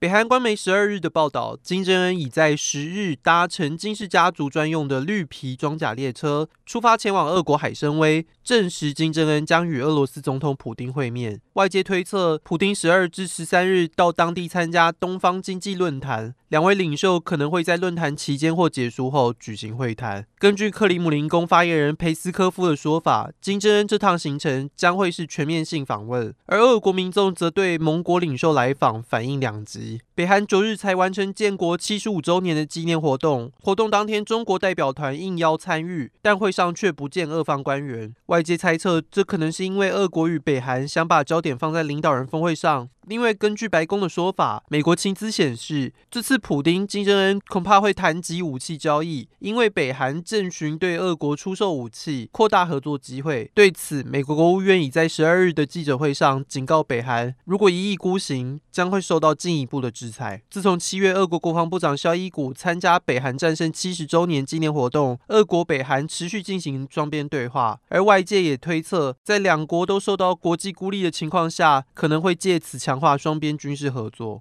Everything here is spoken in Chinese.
北韩官媒十二日的报道，金正恩已在十日搭乘金氏家族专用的绿皮装甲列车出发前往俄国海参崴，证实金正恩将与俄罗斯总统普丁会面。外界推测，普丁十二至十三日到当地参加东方经济论坛，两位领袖可能会在论坛期间或结束后举行会谈。根据克里姆林宫发言人佩斯科夫的说法，金正恩这趟行程将会是全面性访问，而俄国民众则对盟国领袖来访反应两极。北韩昨日才完成建国七十五周年的纪念活动，活动当天，中国代表团应邀参与，但会上却不见俄方官员。外界猜测，这可能是因为俄国与北韩想把焦点放在领导人峰会上。另外，根据白宫的说法，美国情资显示，这次普丁、金正恩恐怕会谈及武器交易，因为北韩正寻对俄国出售武器，扩大合作机会。对此，美国国务院已在十二日的记者会上警告北韩，如果一意孤行，将会受到进一步的制裁。自从七月，俄国国防部长肖伊古参加北韩战胜七十周年纪念活动，俄国、北韩持续进行双边对话，而外界也推测，在两国都受到国际孤立的情况下，可能会借此强强化双边军事合作。